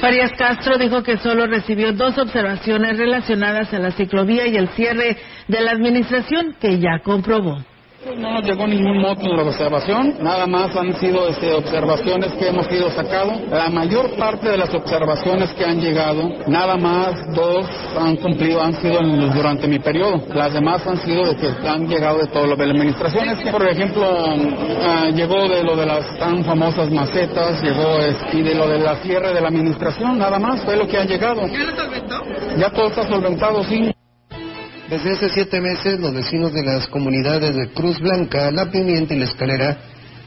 Farias Castro dijo que solo recibió dos observaciones relacionadas a la ciclovía y el cierre de la administración que ya comprobó. No nos llegó ningún moto de observación, nada más han sido este, observaciones que hemos ido sacado. La mayor parte de las observaciones que han llegado, nada más dos han cumplido, han sido durante mi periodo. Las demás han sido de que han llegado de todo lo de la administración. Es que, por ejemplo, ah, llegó de lo de las tan famosas macetas, llegó y de lo de la cierre de la administración, nada más, fue lo que ha llegado. ¿Ya lo solventó? Ya todo está solventado, sí. Desde hace siete meses, los vecinos de las comunidades de Cruz Blanca, La Pimienta y La Escalera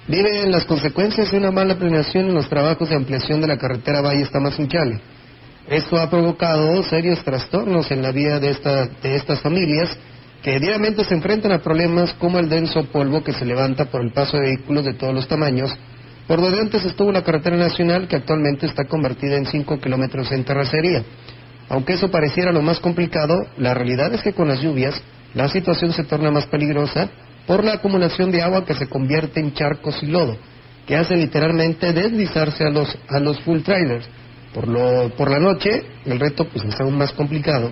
viven las consecuencias de una mala planeación en los trabajos de ampliación de la carretera Valle Tamazunchale. Esto ha provocado serios trastornos en la vida de, de estas familias que diariamente se enfrentan a problemas como el denso polvo que se levanta por el paso de vehículos de todos los tamaños, por donde antes estuvo una carretera nacional que actualmente está convertida en cinco kilómetros en terracería. Aunque eso pareciera lo más complicado, la realidad es que con las lluvias la situación se torna más peligrosa por la acumulación de agua que se convierte en charcos y lodo, que hace literalmente deslizarse a los, a los full trailers. Por, lo, por la noche el reto pues es aún más complicado,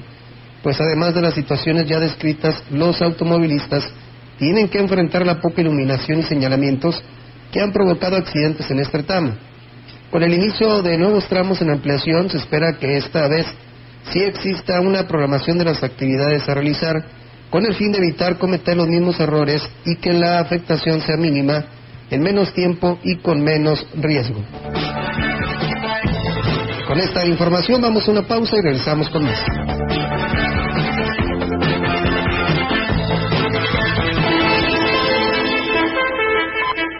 pues además de las situaciones ya descritas, los automovilistas tienen que enfrentar la poca iluminación y señalamientos que han provocado accidentes en este tramo. Con el inicio de nuevos tramos en ampliación se espera que esta vez si exista una programación de las actividades a realizar con el fin de evitar cometer los mismos errores y que la afectación sea mínima en menos tiempo y con menos riesgo. Con esta información vamos a una pausa y regresamos con más.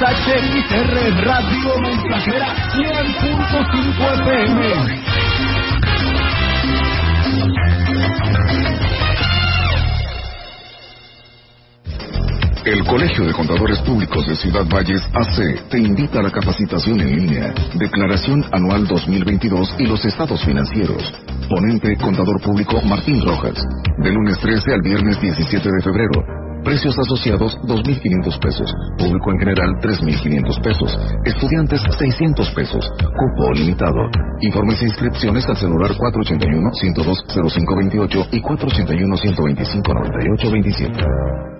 Radio Mensajera 100.5 FM. El Colegio de Contadores Públicos de Ciudad Valles AC te invita a la capacitación en línea, Declaración Anual 2022 y los estados financieros. Ponente Contador Público Martín Rojas, de lunes 13 al viernes 17 de febrero. Precios asociados 2.500 pesos. Público en general 3.500 pesos. Estudiantes 600 pesos. Cupo limitado. Informes e inscripciones al celular 481-102-0528 y 481-125-9827.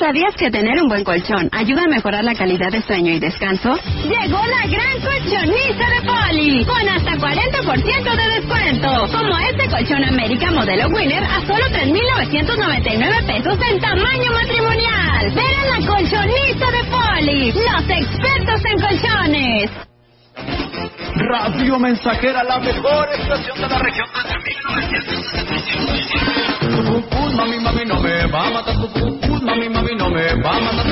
¿Sabías que tener un buen colchón ayuda a mejorar la calidad de sueño y descanso? Llegó la gran colchonista de Poli, con hasta 40% de descuento. Como este colchón América modelo Winner a solo 3.999 pesos en tamaño matrimonial. Ven la colchonista de Poli, los expertos en colchones. Radio Mensajera, la mejor estación de la región desde 1965. Mami, mami, no me va a matar tu mami, mami, no me va a matar.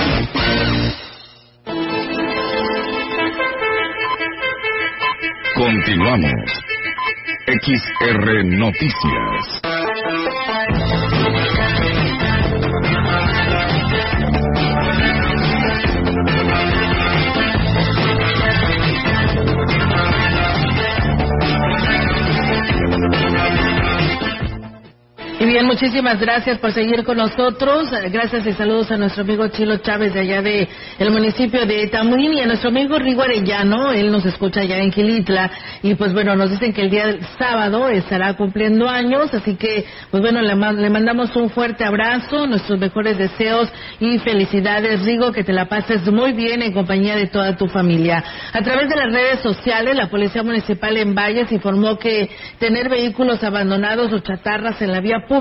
Continuamos. XR Noticias. Bien, muchísimas gracias por seguir con nosotros. Gracias y saludos a nuestro amigo Chilo Chávez de allá de el municipio de Tamuín y a nuestro amigo Rigo Arellano. Él nos escucha allá en Quilitla y pues bueno, nos dicen que el día del sábado estará cumpliendo años, así que pues bueno, le, le mandamos un fuerte abrazo, nuestros mejores deseos y felicidades, Rigo, que te la pases muy bien en compañía de toda tu familia. A través de las redes sociales, la Policía Municipal en Valles informó que tener vehículos abandonados o chatarras en la vía pública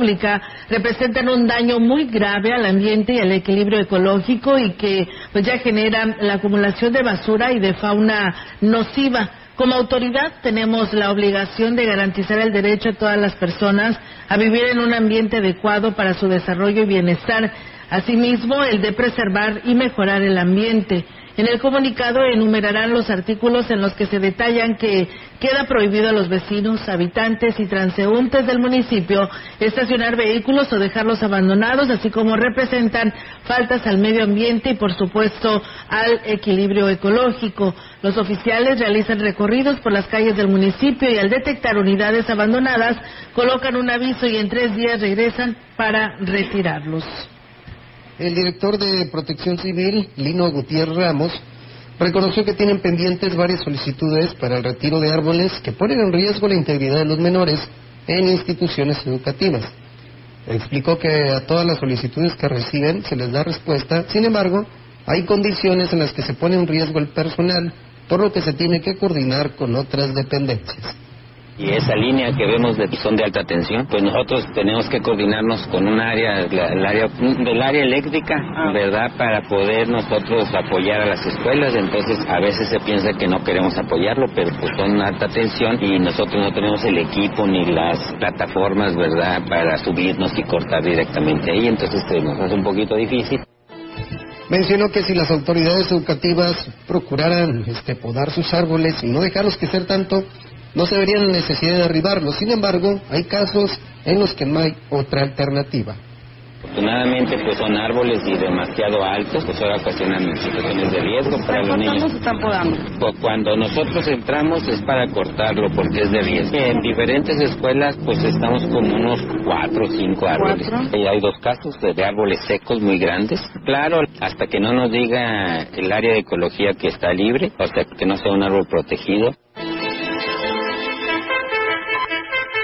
representan un daño muy grave al ambiente y al equilibrio ecológico y que pues ya generan la acumulación de basura y de fauna nociva. Como autoridad tenemos la obligación de garantizar el derecho a todas las personas a vivir en un ambiente adecuado para su desarrollo y bienestar. Asimismo, el de preservar y mejorar el ambiente. En el comunicado enumerarán los artículos en los que se detallan que queda prohibido a los vecinos, habitantes y transeúntes del municipio estacionar vehículos o dejarlos abandonados, así como representan faltas al medio ambiente y, por supuesto, al equilibrio ecológico. Los oficiales realizan recorridos por las calles del municipio y al detectar unidades abandonadas colocan un aviso y en tres días regresan para retirarlos. El director de Protección Civil, Lino Gutiérrez Ramos, reconoció que tienen pendientes varias solicitudes para el retiro de árboles que ponen en riesgo la integridad de los menores en instituciones educativas. Explicó que a todas las solicitudes que reciben se les da respuesta, sin embargo, hay condiciones en las que se pone en riesgo el personal, por lo que se tiene que coordinar con otras dependencias y esa línea que vemos de son de alta tensión, pues nosotros tenemos que coordinarnos con un área, el área del área eléctrica, ¿verdad? Para poder nosotros apoyar a las escuelas. Entonces, a veces se piensa que no queremos apoyarlo, pero pues son alta tensión y nosotros no tenemos el equipo ni las plataformas, ¿verdad? Para subirnos y cortar directamente ahí. Entonces, se nos hace un poquito difícil. Mencionó que si las autoridades educativas procuraran este, podar sus árboles y no dejarlos crecer tanto, no se vería la necesidad de derribarlos. Sin embargo, hay casos en los que no hay otra alternativa. Afortunadamente, pues son árboles y demasiado altos, pues ahora ocasionan situaciones de riesgo para los niños. están podando? Pues cuando nosotros entramos es para cortarlo porque es de riesgo. En diferentes escuelas, pues estamos con unos cuatro o cinco árboles. Y hay dos casos de árboles secos muy grandes. Claro, hasta que no nos diga el área de ecología que está libre, hasta que no sea un árbol protegido,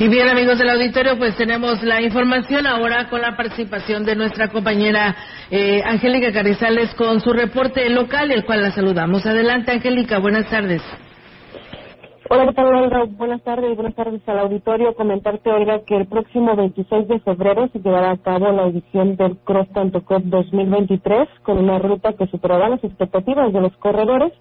Y bien, amigos del auditorio, pues tenemos la información ahora con la participación de nuestra compañera eh, Angélica Carizales con su reporte local, el cual la saludamos. Adelante, Angélica, buenas tardes. Hola, ¿qué tal, Buenas tardes buenas tardes al auditorio. Comentarte, Olga, que el próximo 26 de febrero se llevará a cabo la edición del Cross Tanto Cop 2023 con una ruta que superará las expectativas de los corredores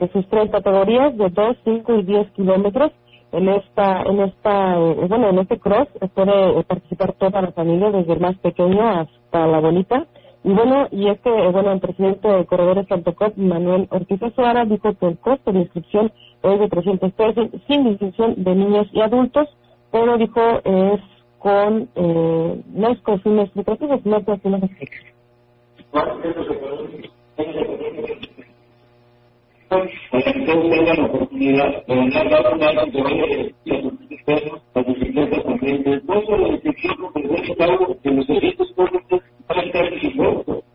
de sus tres categorías de 2, 5 y 10 kilómetros en esta, en esta, eh, bueno, en este cross puede participar toda la familia, desde el más pequeño hasta la bonita. Y bueno, y es eh, bueno, el presidente de Corredores Cop, Manuel Ortiz Suárez, dijo que el costo de inscripción es de 300 pesos, sin distinción de niños y adultos, pero dijo es con, eh, no es con fines lucrativos, sino con fines tengan la oportunidad de los estar.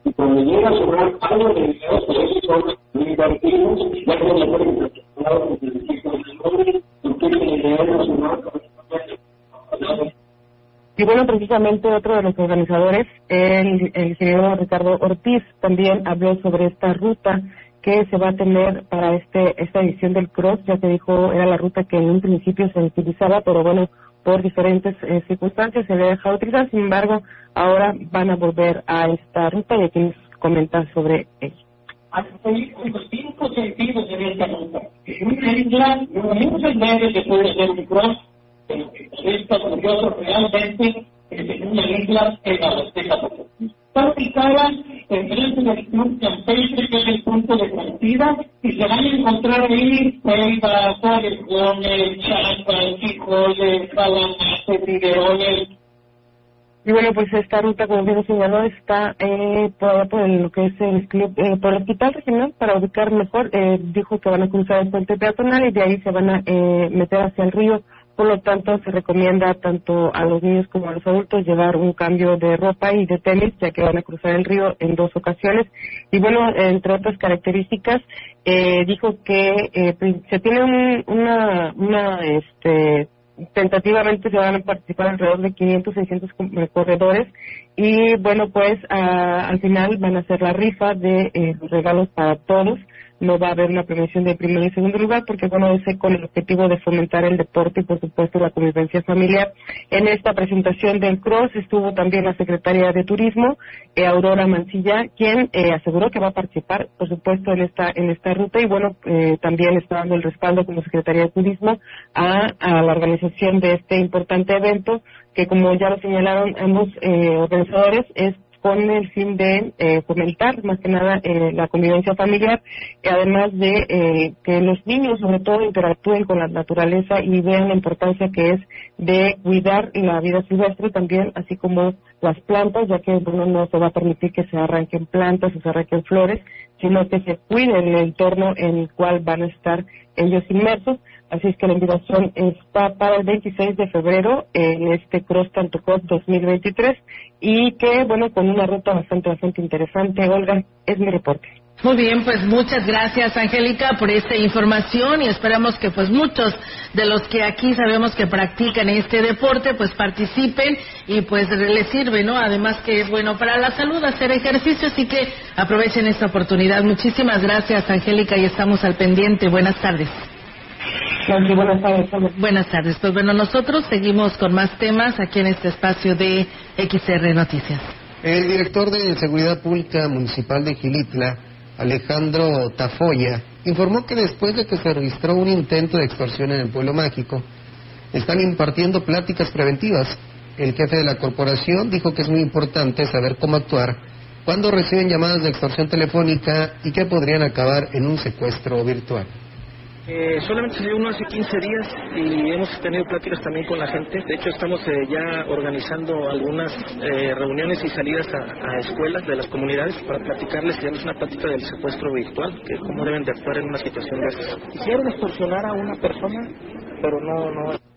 Y cuando llega a algo de eso son y bueno, precisamente otro de los organizadores, el, el ingeniero Ricardo Ortiz, también habló sobre esta ruta que se va a tener para este esta edición del cross, ya se dijo era la ruta que en un principio se utilizaba, pero bueno, por diferentes eh, circunstancias se le deja utilizar, sin embargo, ahora van a volver a esta ruta y aquí nos comentan sobre ello. Hay cinco sentidos en esta ruta. En una isla, muchos medios se puede hacer un cross, pero es curioso realmente que en una isla en la Está ubicada enfrente del Club Campestre, que es el punto de partida, y se van a encontrar ahí cuevas, orejones, chapas, frijoles, calamates, videones, y bueno, pues esta ruta, como bien señaló, está eh, por, por lo que es el club, eh, por el hospital regional para ubicar mejor. Eh, dijo que van a cruzar el puente peatonal y de ahí se van a eh, meter hacia el río. Por lo tanto, se recomienda tanto a los niños como a los adultos llevar un cambio de ropa y de tenis, ya que van a cruzar el río en dos ocasiones. Y bueno, entre otras características, eh, dijo que eh, se tiene un, una, una, este, tentativamente se van a participar alrededor de 500, 600 corredores y bueno, pues a, al final van a hacer la rifa de eh, los regalos para todos no va a haber una prevención de primer y segundo lugar, porque bueno, es con el objetivo de fomentar el deporte y por supuesto la convivencia familiar. En esta presentación del CROSS estuvo también la secretaria de Turismo, eh, Aurora Mancilla, quien eh, aseguró que va a participar, por supuesto, en esta, en esta ruta y bueno, eh, también está dando el respaldo como secretaria de Turismo a, a la organización de este importante evento que como ya lo señalaron ambos organizadores es con el fin de eh, fomentar más que nada eh, la convivencia familiar, y además de eh, que los niños sobre todo interactúen con la naturaleza y vean la importancia que es de cuidar la vida silvestre también, así como las plantas, ya que bueno, no se va a permitir que se arranquen plantas o se arranquen flores, sino que se cuide el entorno en el cual van a estar ellos inmersos. Así es que la invitación está para el 26 de febrero en este Cross Cop 2023 y que, bueno, con una ruta bastante, bastante interesante. Olga, es mi reporte. Muy bien, pues muchas gracias, Angélica, por esta información y esperamos que pues muchos de los que aquí sabemos que practican este deporte pues participen y pues les sirve, ¿no? Además que es bueno para la salud hacer ejercicio, así que aprovechen esta oportunidad. Muchísimas gracias, Angélica, y estamos al pendiente. Buenas tardes. buenas tardes. Buenas tardes. Pues bueno, nosotros seguimos con más temas aquí en este espacio de XR Noticias. El director de Seguridad Pública Municipal de Gilitla, Alejandro Tafoya, informó que después de que se registró un intento de extorsión en el pueblo mágico, están impartiendo pláticas preventivas. El jefe de la corporación dijo que es muy importante saber cómo actuar cuando reciben llamadas de extorsión telefónica y que podrían acabar en un secuestro virtual. Eh, solamente dio uno hace 15 días y hemos tenido pláticas también con la gente. De hecho, estamos eh, ya organizando algunas eh, reuniones y salidas a, escuelas de las comunidades para platicarles, digamos, una plática del secuestro virtual, que cómo deben de actuar en una situación de estas. Quisieron extorsionar a una persona, pero no, no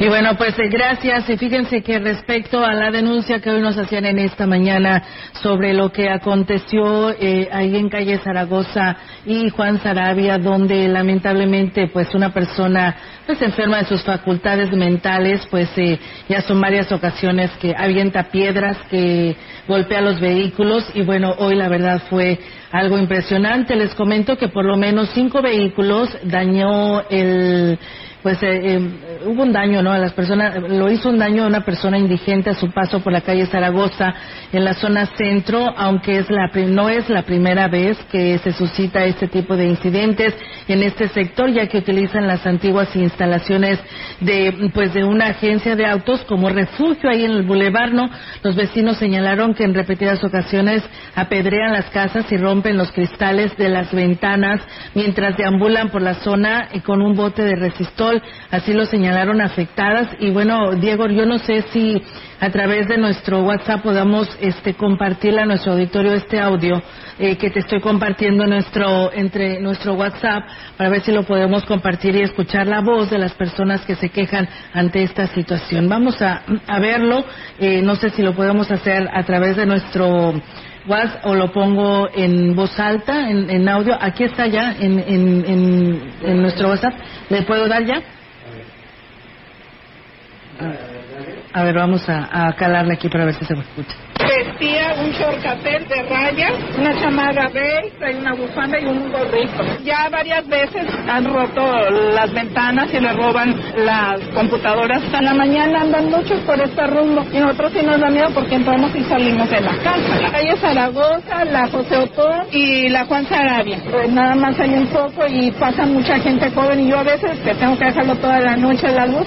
y bueno, pues eh, gracias. Y fíjense que respecto a la denuncia que hoy nos hacían en esta mañana sobre lo que aconteció eh, ahí en calle Zaragoza y Juan Sarabia, donde lamentablemente pues una persona pues enferma de sus facultades mentales, pues eh, ya son varias ocasiones que avienta piedras, que golpea los vehículos y bueno, hoy la verdad fue algo impresionante. Les comento que por lo menos cinco vehículos dañó el pues eh, eh, hubo un daño, ¿no? A las personas, lo hizo un daño a una persona indigente a su paso por la calle Zaragoza en la zona centro, aunque es la, no es la primera vez que se suscita este tipo de incidentes en este sector, ya que utilizan las antiguas instalaciones de, pues, de una agencia de autos como refugio ahí en el Boulevard, ¿no? Los vecinos señalaron que en repetidas ocasiones apedrean las casas y rompen los cristales de las ventanas mientras deambulan por la zona y con un bote de resistor así lo señalaron afectadas. Y bueno, Diego, yo no sé si a través de nuestro WhatsApp podamos este, compartirle a nuestro auditorio este audio eh, que te estoy compartiendo nuestro, entre nuestro WhatsApp para ver si lo podemos compartir y escuchar la voz de las personas que se quejan ante esta situación. Vamos a, verlo. Eh, no sé si lo podemos hacer a través de nuestro O lo pongo en voz alta, en, audio. Aquí está ya en, en, nuestro WhatsApp. ¿Le puedo dar ya? Vamos a, a calarle aquí para ver si se me escucha vestía un shortcatel de rayas, una chamarra beige, una bufanda y un gorrito. Ya varias veces han roto las ventanas y le roban las computadoras. En la mañana andan muchos por este rumbo y nosotros sí nos da miedo porque entramos y salimos de la casa. La calle Zaragoza, la José Otón y la Juan Sarabia. Pues nada más hay un poco y pasa mucha gente joven y yo a veces que tengo que dejarlo toda la noche a la luz.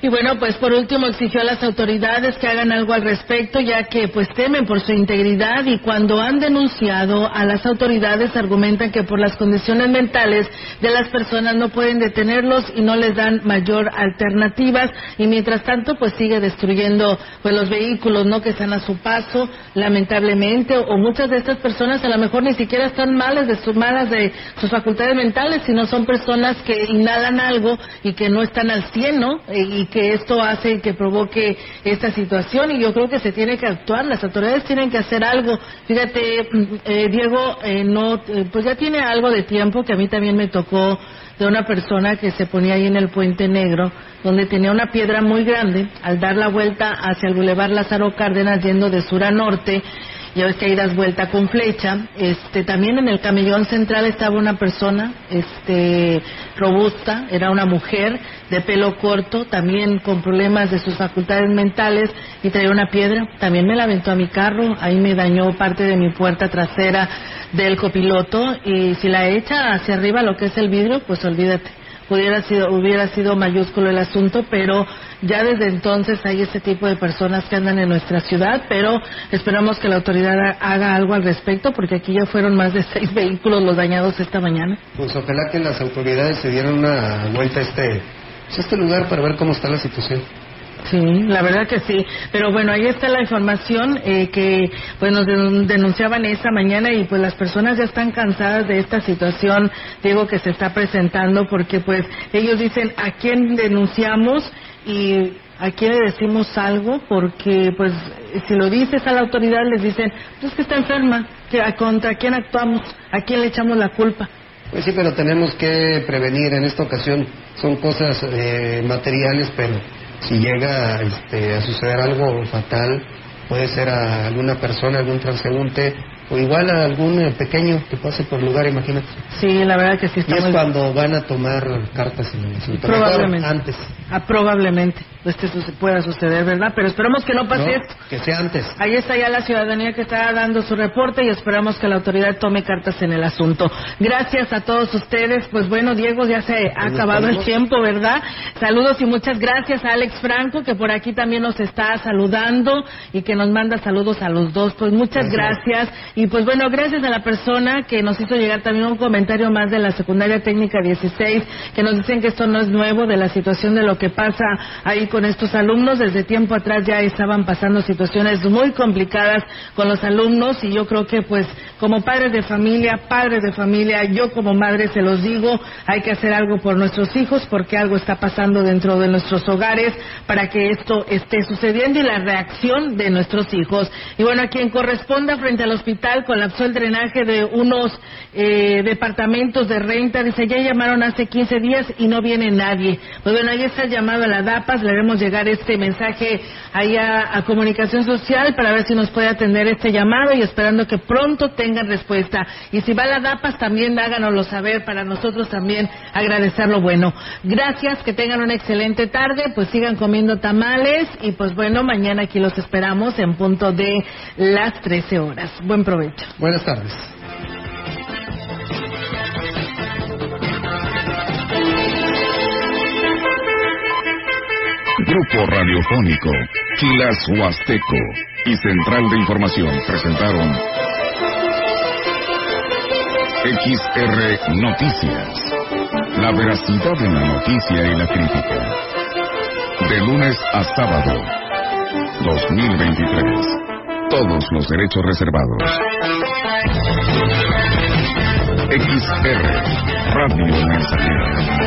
Y bueno, pues por último exigió a las autoridades que hagan algo al respecto, ya que pues temen por su integridad y cuando han denunciado a las autoridades argumentan que por las condiciones mentales de las personas no pueden detenerlos y no les dan mayor alternativas y mientras tanto pues sigue destruyendo pues los vehículos, ¿no? Que están a su paso, lamentablemente, o muchas de estas personas a lo mejor ni siquiera están malas de sus malas de sus facultades mentales, sino son personas que inhalan algo y que no están al 100, ¿no? Y que esto hace que provoque esta situación y yo creo que se tiene que actuar, las autoridades tienen que hacer algo. Fíjate, mm, eh, Diego, eh, no, eh, pues ya tiene algo de tiempo que a mí también me tocó de una persona que se ponía ahí en el puente negro, donde tenía una piedra muy grande, al dar la vuelta hacia el bulevar Lázaro Cárdenas yendo de sur a norte, ya ves que ahí das vuelta con flecha. Este, también en el camellón central estaba una persona, este, robusta, era una mujer de pelo corto, también con problemas de sus facultades mentales y traía una piedra. También me la aventó a mi carro, ahí me dañó parte de mi puerta trasera del copiloto y si la echa hacia arriba lo que es el vidrio, pues olvídate hubiera sido, hubiera sido mayúsculo el asunto, pero ya desde entonces hay este tipo de personas que andan en nuestra ciudad, pero esperamos que la autoridad haga algo al respecto, porque aquí ya fueron más de seis vehículos los dañados esta mañana. Pues ojalá que las autoridades se dieran una vuelta a este, a este lugar para ver cómo está la situación. Sí, la verdad que sí. Pero bueno, ahí está la información eh, que pues nos denunciaban esta mañana y pues las personas ya están cansadas de esta situación, digo, que se está presentando porque pues ellos dicen a quién denunciamos y a quién le decimos algo porque pues si lo dices a la autoridad les dicen, pues que está enferma, que contra quién actuamos, a quién le echamos la culpa. Pues sí, pero tenemos que prevenir en esta ocasión. Son cosas eh, materiales, pero si llega este, a suceder algo fatal, puede ser a alguna persona, algún transeúnte, o igual a algún eh, pequeño que pase por el lugar, imagínate. Sí, la verdad que sí está Y es cuando van a tomar cartas en el Probablemente. Antes. Ah, probablemente esto pueda suceder, ¿verdad? Pero esperamos que no pase esto. Que sea antes. Ahí está ya la ciudadanía que está dando su reporte y esperamos que la autoridad tome cartas en el asunto. Gracias a todos ustedes. Pues bueno, Diego, ya se ha acabado el tiempo, ¿verdad? Saludos y muchas gracias a Alex Franco, que por aquí también nos está saludando y que nos manda saludos a los dos. Pues muchas gracias. Y pues bueno, gracias a la persona que nos hizo llegar también un comentario más de la secundaria técnica 16, que nos dicen que esto no es nuevo, de la situación de lo que pasa ahí con estos alumnos. Desde tiempo atrás ya estaban pasando situaciones muy complicadas con los alumnos y yo creo que pues como padres de familia, padres de familia, yo como madre se los digo, hay que hacer algo por nuestros hijos porque algo está pasando dentro de nuestros hogares para que esto esté sucediendo y la reacción de nuestros hijos. Y bueno, a quien corresponda frente al hospital colapsó el drenaje de unos eh, departamentos de renta, dice, ya llamaron hace 15 días y no viene nadie. Pues bueno, ahí está el llamado a la DAPAS, le haremos llegar este mensaje allá a Comunicación Social para ver si nos puede atender este llamado y esperando que pronto tengan respuesta. Y si va a la DAPAS también háganoslo saber para nosotros también agradecer lo bueno. Gracias, que tengan una excelente tarde, pues sigan comiendo tamales y pues bueno, mañana aquí los esperamos en punto de las 13 horas. Buen provecho. Buenas tardes. Grupo Radiofónico, Quilas Huasteco y Central de Información presentaron XR Noticias. La veracidad en la noticia y la crítica. De lunes a sábado, 2023. Todos los derechos reservados. XR Radio Mensajera.